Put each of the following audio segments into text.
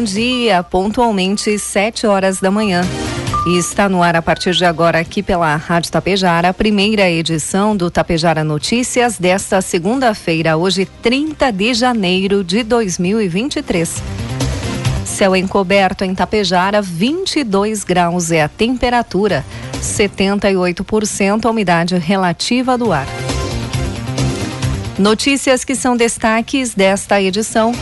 Bom dia, pontualmente 7 horas da manhã. E está no ar a partir de agora aqui pela Rádio Tapejara, a primeira edição do Tapejara Notícias desta segunda-feira, hoje 30 de janeiro de 2023. Céu encoberto em Tapejara, 22 graus é a temperatura, 78% a umidade relativa do ar. Notícias que são destaques desta edição.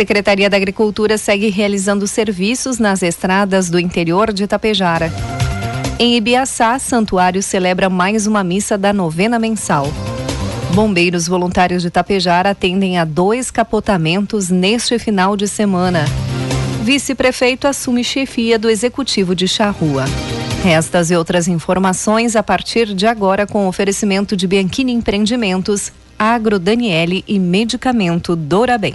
Secretaria da Agricultura segue realizando serviços nas estradas do interior de Itapejara. Em Ibiaçá, Santuário celebra mais uma missa da novena mensal. Bombeiros voluntários de Itapejara atendem a dois capotamentos neste final de semana. Vice-prefeito assume chefia do Executivo de Charrua. Estas e outras informações a partir de agora com oferecimento de Bianchini Empreendimentos, Agro Daniele e Medicamento Dorabem.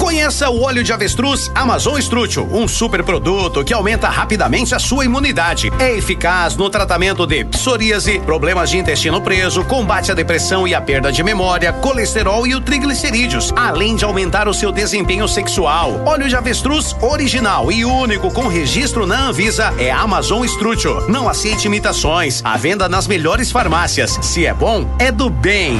Conheça o óleo de avestruz Amazon Strútil, um super produto que aumenta rapidamente a sua imunidade. É eficaz no tratamento de psoríase, problemas de intestino preso, combate à depressão e à perda de memória, colesterol e o triglicerídeos, além de aumentar o seu desempenho sexual. Óleo de avestruz original e único com registro na Anvisa é Amazon Strútil. Não aceite imitações. À venda nas melhores farmácias. Se é bom, é do bem.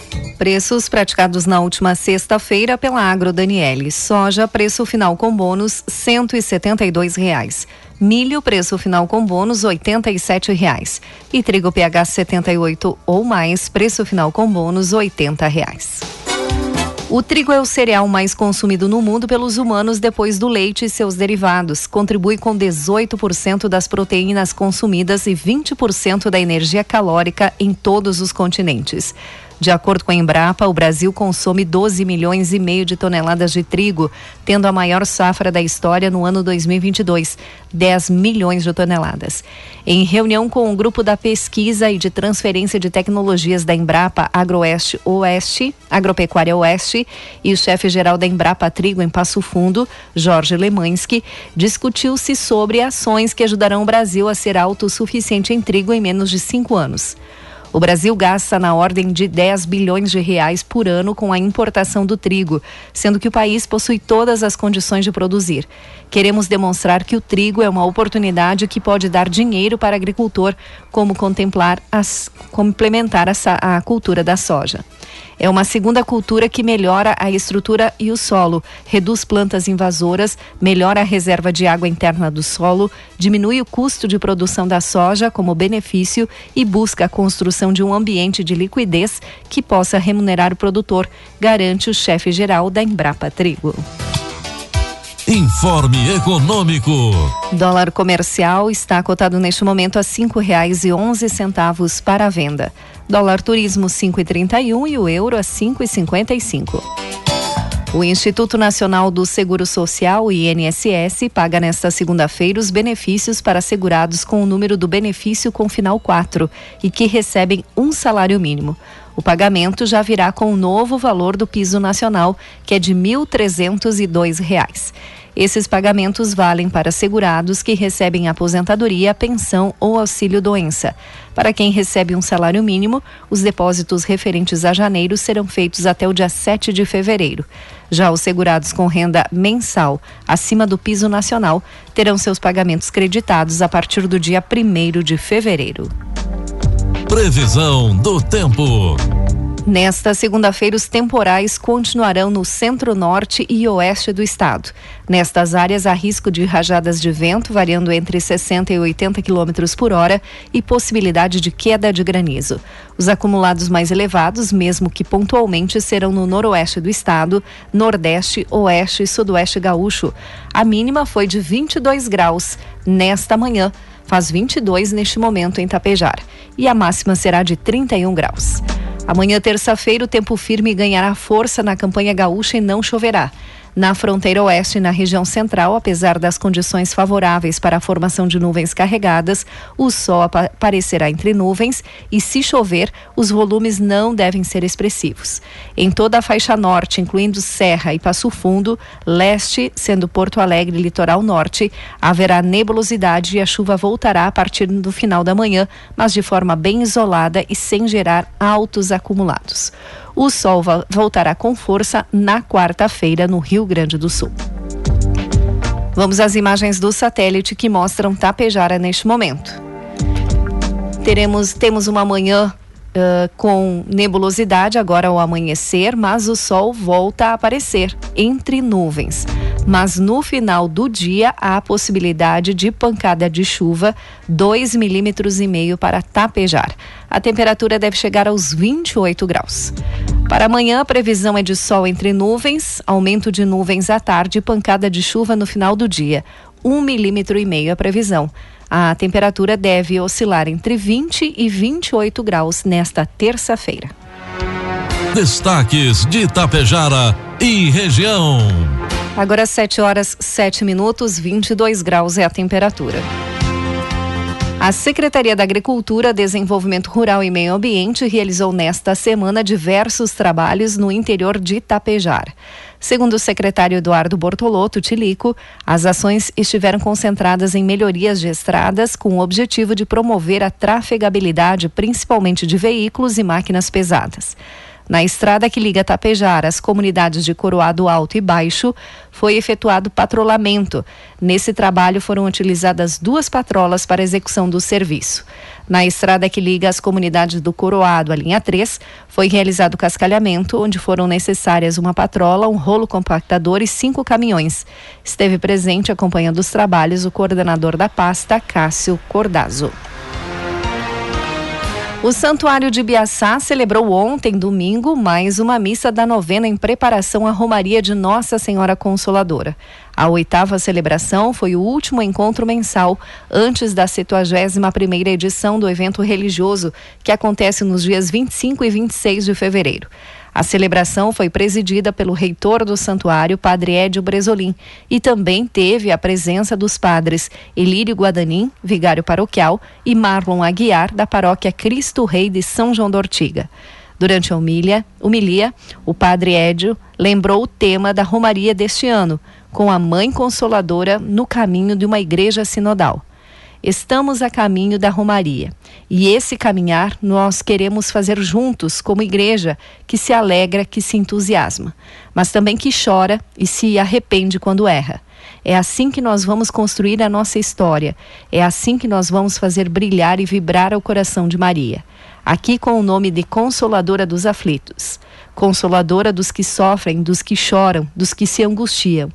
Preços praticados na última sexta-feira pela Agro Daniele. Soja, preço final com bônus, 172 reais. Milho, preço final com bônus, 87 reais. E trigo PH 78 ou mais, preço final com bônus, 80 reais. O trigo é o cereal mais consumido no mundo pelos humanos depois do leite e seus derivados. Contribui com 18% das proteínas consumidas e 20% da energia calórica em todos os continentes. De acordo com a Embrapa, o Brasil consome 12 milhões e meio de toneladas de trigo, tendo a maior safra da história no ano 2022, 10 milhões de toneladas. Em reunião com o grupo da pesquisa e de transferência de tecnologias da Embrapa Agroeste Oeste, Agropecuária Oeste, e o chefe-geral da Embrapa Trigo em Passo Fundo, Jorge Lemansky, discutiu-se sobre ações que ajudarão o Brasil a ser autossuficiente em trigo em menos de cinco anos. O Brasil gasta na ordem de 10 bilhões de reais por ano com a importação do trigo, sendo que o país possui todas as condições de produzir. Queremos demonstrar que o trigo é uma oportunidade que pode dar dinheiro para agricultor, como contemplar as, complementar a, a cultura da soja. É uma segunda cultura que melhora a estrutura e o solo, reduz plantas invasoras, melhora a reserva de água interna do solo, diminui o custo de produção da soja como benefício e busca a construção de um ambiente de liquidez que possa remunerar o produtor, garante o chefe geral da Embrapa Trigo. Informe Econômico. Dólar comercial está cotado neste momento a cinco reais e onze centavos para a venda. Dólar turismo 5,31 e o euro a 5,55. O Instituto Nacional do Seguro Social, INSS, paga nesta segunda-feira os benefícios para segurados com o número do benefício com final 4 e que recebem um salário mínimo. O pagamento já virá com o novo valor do piso nacional, que é de R$ 1.302. Esses pagamentos valem para segurados que recebem aposentadoria, pensão ou auxílio-doença. Para quem recebe um salário mínimo, os depósitos referentes a janeiro serão feitos até o dia 7 de fevereiro. Já os segurados com renda mensal acima do piso nacional terão seus pagamentos creditados a partir do dia 1 de fevereiro. Previsão do tempo. Nesta segunda-feira, os temporais continuarão no centro-norte e oeste do estado. Nestas áreas, há risco de rajadas de vento variando entre 60 e 80 km por hora e possibilidade de queda de granizo. Os acumulados mais elevados, mesmo que pontualmente, serão no noroeste do estado, nordeste, oeste e sudoeste gaúcho. A mínima foi de 22 graus nesta manhã, faz 22 neste momento em Tapejar, e a máxima será de 31 graus. Amanhã, terça-feira, o tempo firme ganhará força na campanha gaúcha e não choverá. Na fronteira oeste e na região central, apesar das condições favoráveis para a formação de nuvens carregadas, o sol aparecerá entre nuvens e, se chover, os volumes não devem ser expressivos. Em toda a faixa norte, incluindo Serra e Passo Fundo, leste, sendo Porto Alegre e litoral norte, haverá nebulosidade e a chuva voltará a partir do final da manhã, mas de forma bem isolada e sem gerar altos acumulados. O sol voltará com força na quarta-feira no Rio Grande do Sul. Vamos às imagens do satélite que mostram Tapejara neste momento. Teremos, temos uma manhã Uh, com nebulosidade agora ao amanhecer, mas o sol volta a aparecer entre nuvens. Mas no final do dia há a possibilidade de pancada de chuva, 2 milímetros e meio para tapejar. A temperatura deve chegar aos 28 graus. Para amanhã, a previsão é de sol entre nuvens, aumento de nuvens à tarde e pancada de chuva no final do dia. 1 milímetro e meio a previsão. A temperatura deve oscilar entre 20 e 28 graus nesta terça-feira. Destaques de Itapejara e região. Agora 7 horas 7 minutos, 22 graus é a temperatura. A Secretaria da Agricultura, Desenvolvimento Rural e Meio Ambiente realizou nesta semana diversos trabalhos no interior de Itapejar. Segundo o secretário Eduardo Bortolotto Tilico, as ações estiveram concentradas em melhorias de estradas com o objetivo de promover a trafegabilidade, principalmente de veículos e máquinas pesadas. Na estrada que liga Tapejar às comunidades de Coroado Alto e Baixo, foi efetuado patrulhamento. Nesse trabalho foram utilizadas duas patrolas para execução do serviço. Na estrada que liga as comunidades do Coroado à linha 3, foi realizado cascalhamento, onde foram necessárias uma patrola, um rolo compactador e cinco caminhões. Esteve presente acompanhando os trabalhos o coordenador da pasta, Cássio Cordazo. O Santuário de Biaçá celebrou ontem, domingo, mais uma missa da novena em preparação à Romaria de Nossa Senhora Consoladora. A oitava celebração foi o último encontro mensal antes da 71ª edição do evento religioso, que acontece nos dias 25 e 26 de fevereiro. A celebração foi presidida pelo reitor do santuário, Padre Edio Bresolim, e também teve a presença dos padres Elírio Guadanin, vigário paroquial, e Marlon Aguiar, da paróquia Cristo Rei de São João d'Ortiga. Durante a humilha, humilia, o padre Edio lembrou o tema da Romaria deste ano, com a Mãe Consoladora no caminho de uma igreja sinodal. Estamos a caminho da Romaria. E esse caminhar nós queremos fazer juntos, como igreja, que se alegra, que se entusiasma, mas também que chora e se arrepende quando erra. É assim que nós vamos construir a nossa história. É assim que nós vamos fazer brilhar e vibrar o coração de Maria. Aqui com o nome de Consoladora dos Aflitos consoladora dos que sofrem, dos que choram, dos que se angustiam.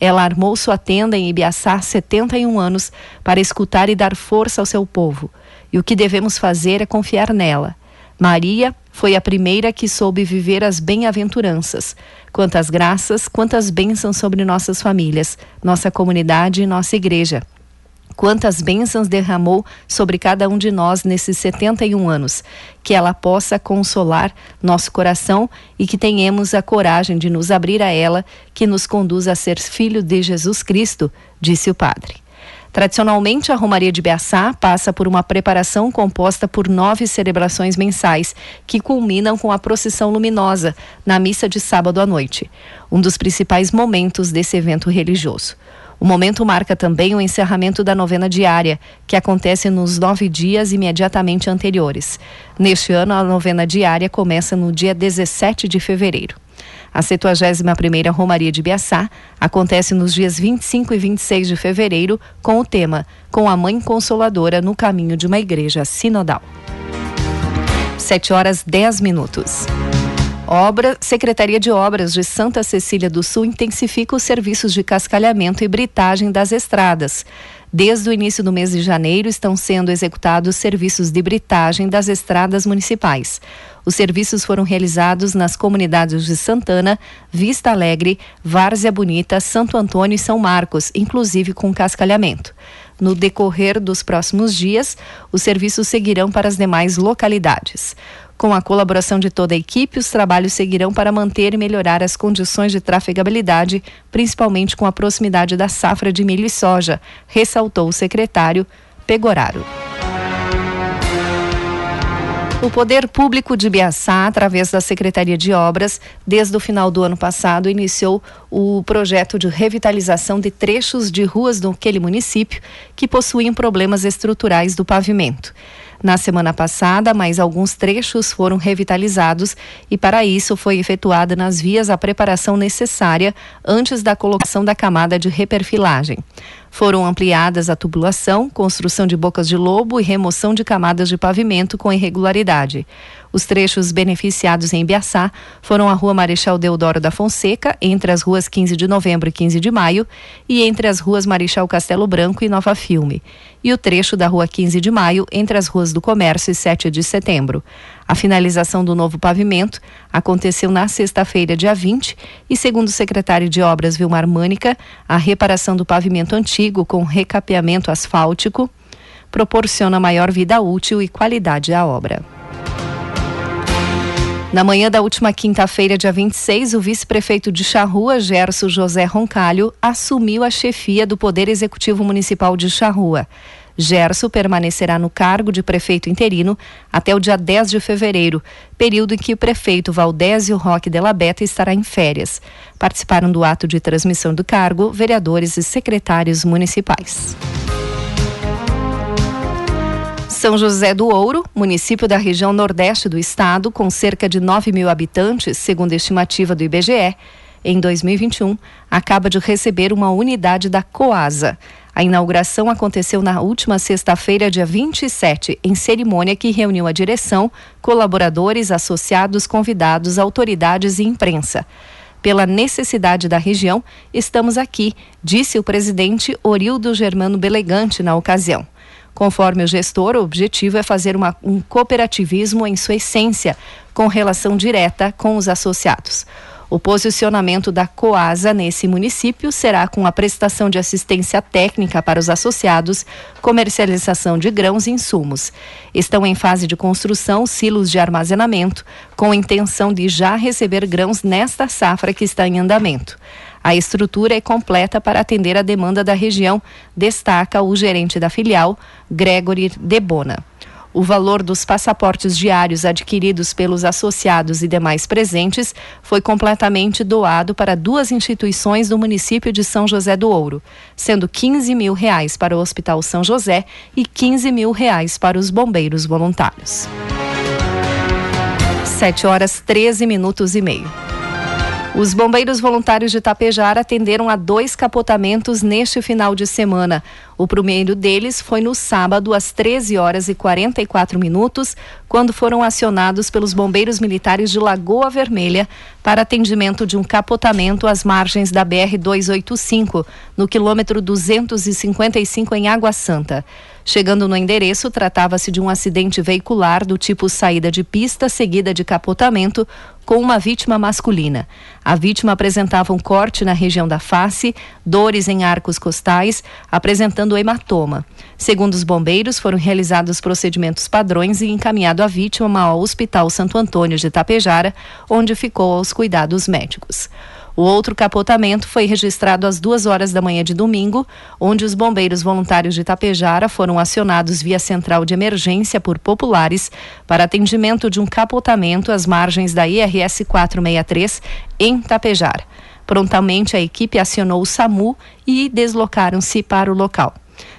Ela armou sua tenda em Ibiaçá 71 anos para escutar e dar força ao seu povo. E o que devemos fazer é confiar nela. Maria foi a primeira que soube viver as bem-aventuranças. Quantas graças, quantas bênçãos sobre nossas famílias, nossa comunidade e nossa igreja. Quantas bênçãos derramou sobre cada um de nós nesses 71 anos. Que ela possa consolar nosso coração e que tenhamos a coragem de nos abrir a ela, que nos conduz a ser filho de Jesus Cristo, disse o padre. Tradicionalmente, a Romaria de Beaçá passa por uma preparação composta por nove celebrações mensais, que culminam com a procissão luminosa, na missa de sábado à noite, um dos principais momentos desse evento religioso. O momento marca também o encerramento da novena diária, que acontece nos nove dias imediatamente anteriores. Neste ano, a novena diária começa no dia 17 de fevereiro. A 71ª Romaria de Biaçá acontece nos dias 25 e 26 de fevereiro com o tema Com a Mãe Consoladora no caminho de uma igreja sinodal. 7 horas 10 minutos. Obra, Secretaria de Obras de Santa Cecília do Sul intensifica os serviços de cascalhamento e britagem das estradas. Desde o início do mês de janeiro estão sendo executados serviços de britagem das estradas municipais. Os serviços foram realizados nas comunidades de Santana, Vista Alegre, Várzea Bonita, Santo Antônio e São Marcos, inclusive com cascalhamento. No decorrer dos próximos dias, os serviços seguirão para as demais localidades. Com a colaboração de toda a equipe, os trabalhos seguirão para manter e melhorar as condições de trafegabilidade, principalmente com a proximidade da safra de milho e soja, ressaltou o secretário Pegoraro. O Poder Público de Biaçá, através da Secretaria de Obras, desde o final do ano passado, iniciou o projeto de revitalização de trechos de ruas daquele município que possuíam problemas estruturais do pavimento. Na semana passada, mais alguns trechos foram revitalizados e, para isso, foi efetuada nas vias a preparação necessária antes da colocação da camada de reperfilagem. Foram ampliadas a tubulação, construção de bocas de lobo e remoção de camadas de pavimento com irregularidade. Os trechos beneficiados em Biaçá foram a Rua Marechal Deodoro da Fonseca, entre as ruas 15 de novembro e 15 de maio, e entre as ruas Marechal Castelo Branco e Nova Filme, e o trecho da Rua 15 de maio, entre as ruas do Comércio e 7 de setembro. A finalização do novo pavimento aconteceu na sexta-feira, dia 20, e segundo o secretário de Obras Vilmar Mânica, a reparação do pavimento antigo com recapeamento asfáltico proporciona maior vida útil e qualidade à obra. Na manhã da última quinta-feira, dia 26, o vice-prefeito de Charrua, Gerson José Roncalho, assumiu a chefia do Poder Executivo Municipal de Charrua. Gerson permanecerá no cargo de prefeito interino até o dia 10 de fevereiro, período em que o prefeito Valdésio Roque Della Beta estará em férias. Participaram do ato de transmissão do cargo vereadores e secretários municipais. São José do Ouro, município da região nordeste do estado, com cerca de 9 mil habitantes, segundo a estimativa do IBGE, em 2021, acaba de receber uma unidade da Coasa. A inauguração aconteceu na última sexta-feira, dia 27, em cerimônia que reuniu a direção, colaboradores, associados, convidados, autoridades e imprensa. Pela necessidade da região, estamos aqui, disse o presidente Orildo Germano Belegante na ocasião. Conforme o gestor, o objetivo é fazer uma, um cooperativismo em sua essência, com relação direta com os associados. O posicionamento da Coasa nesse município será com a prestação de assistência técnica para os associados, comercialização de grãos e insumos. Estão em fase de construção silos de armazenamento, com intenção de já receber grãos nesta safra que está em andamento. A estrutura é completa para atender a demanda da região, destaca o gerente da filial, Gregory Debona. O valor dos passaportes diários adquiridos pelos associados e demais presentes foi completamente doado para duas instituições do município de São José do Ouro, sendo 15 mil reais para o Hospital São José e 15 mil reais para os bombeiros voluntários. 7 horas 13 minutos e meio. Os bombeiros voluntários de Tapejara atenderam a dois capotamentos neste final de semana. O primeiro deles foi no sábado, às 13 horas e 44 minutos, quando foram acionados pelos bombeiros militares de Lagoa Vermelha para atendimento de um capotamento às margens da BR-285, no quilômetro 255 em Água Santa. Chegando no endereço, tratava-se de um acidente veicular do tipo saída de pista seguida de capotamento, com uma vítima masculina. A vítima apresentava um corte na região da face, dores em arcos costais, apresentando hematoma. Segundo os bombeiros, foram realizados procedimentos padrões e a vítima ao Hospital Santo Antônio de Tapejara, onde ficou aos cuidados médicos. O outro capotamento foi registrado às duas horas da manhã de domingo, onde os bombeiros voluntários de Tapejara foram acionados via central de emergência por populares para atendimento de um capotamento às margens da IRS 463 em Tapejara. Prontamente a equipe acionou o SAMU e deslocaram-se para o local.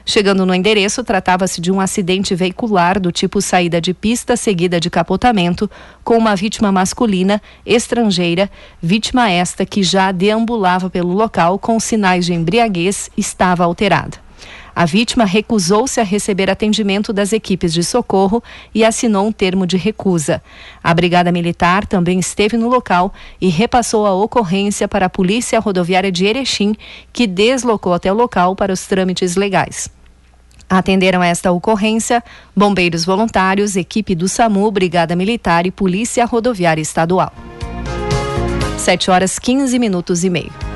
Chegando no endereço, tratava-se de um acidente veicular do tipo saída de pista seguida de capotamento, com uma vítima masculina, estrangeira, vítima esta que já deambulava pelo local com sinais de embriaguez, estava alterada. A vítima recusou-se a receber atendimento das equipes de socorro e assinou um termo de recusa. A Brigada Militar também esteve no local e repassou a ocorrência para a Polícia Rodoviária de Erechim, que deslocou até o local para os trâmites legais. Atenderam esta ocorrência bombeiros voluntários, equipe do SAMU, Brigada Militar e Polícia Rodoviária Estadual. 7 horas 15 minutos e meio.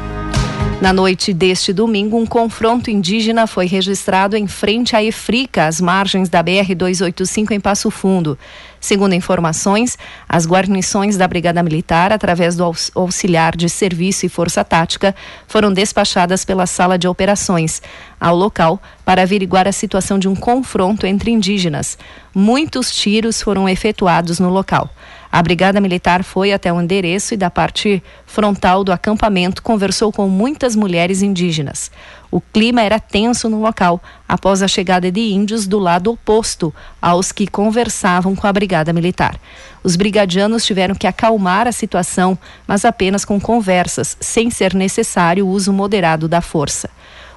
Na noite deste domingo, um confronto indígena foi registrado em frente à Efrica, às margens da BR-285 em Passo Fundo. Segundo informações, as guarnições da Brigada Militar, através do auxiliar de serviço e força tática, foram despachadas pela sala de operações ao local para averiguar a situação de um confronto entre indígenas. Muitos tiros foram efetuados no local. A Brigada Militar foi até o endereço e, da parte frontal do acampamento, conversou com muitas mulheres indígenas. O clima era tenso no local, após a chegada de índios do lado oposto aos que conversavam com a Brigada Militar. Os brigadianos tiveram que acalmar a situação, mas apenas com conversas, sem ser necessário o uso moderado da força.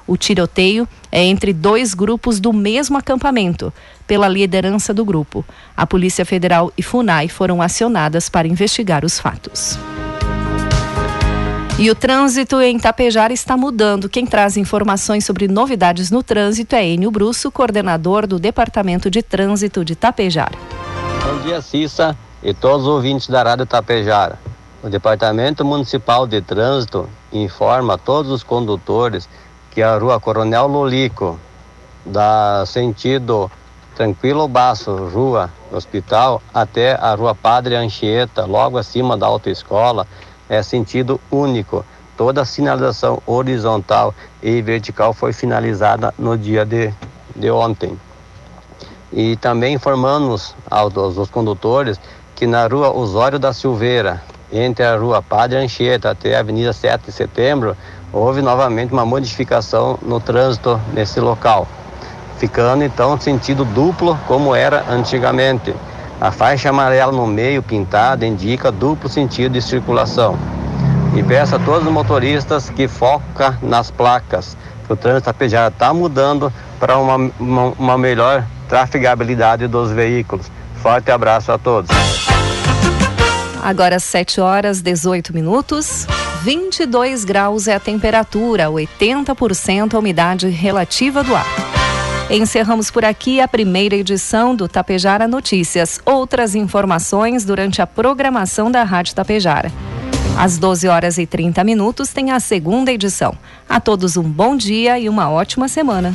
O tiroteio é entre dois grupos do mesmo acampamento, pela liderança do grupo. A Polícia Federal e FUNAI foram acionadas para investigar os fatos. E o trânsito em Tapejara está mudando. Quem traz informações sobre novidades no trânsito é Enio Brusso, coordenador do Departamento de Trânsito de Tapejara. Bom dia, Cissa e todos os ouvintes da Rádio Tapejara. O Departamento Municipal de Trânsito informa a todos os condutores que a rua Coronel Lolico, da sentido Tranquilo Baço, rua hospital, até a rua Padre Anchieta, logo acima da autoescola, é sentido único. Toda a sinalização horizontal e vertical foi finalizada no dia de, de ontem. E também informamos aos, aos condutores que na rua Osório da Silveira, entre a rua Padre Anchieta até a Avenida 7 de Setembro, houve novamente uma modificação no trânsito nesse local, ficando então sentido duplo como era antigamente. A faixa amarela no meio pintada indica duplo sentido de circulação. E peço a todos os motoristas que focam nas placas, que o trânsito apesar está mudando para uma, uma, uma melhor trafegabilidade dos veículos. Forte abraço a todos. Agora 7 horas 18 minutos. 22 graus é a temperatura, 80% a umidade relativa do ar. Encerramos por aqui a primeira edição do Tapejara Notícias. Outras informações durante a programação da Rádio Tapejara. Às 12 horas e 30 minutos tem a segunda edição. A todos um bom dia e uma ótima semana.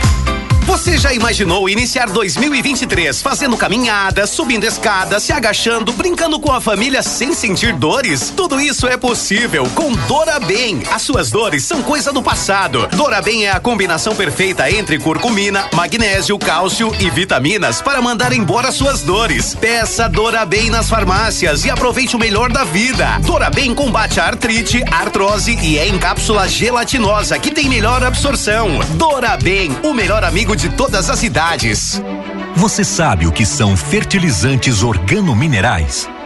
Você já imaginou iniciar 2023 fazendo caminhada, subindo escadas, se agachando, brincando com a família sem sentir dores? Tudo isso é possível com Dora Bem. As suas dores são coisa do passado. Dora Bem é a combinação perfeita entre curcumina, magnésio, cálcio e vitaminas para mandar embora suas dores. Peça Dora Bem nas farmácias e aproveite o melhor da vida. Dora Bem combate a artrite, artrose e é em cápsula gelatinosa que tem melhor absorção. Dora Bem, o melhor amigo de todas as idades. Você sabe o que são fertilizantes organominerais?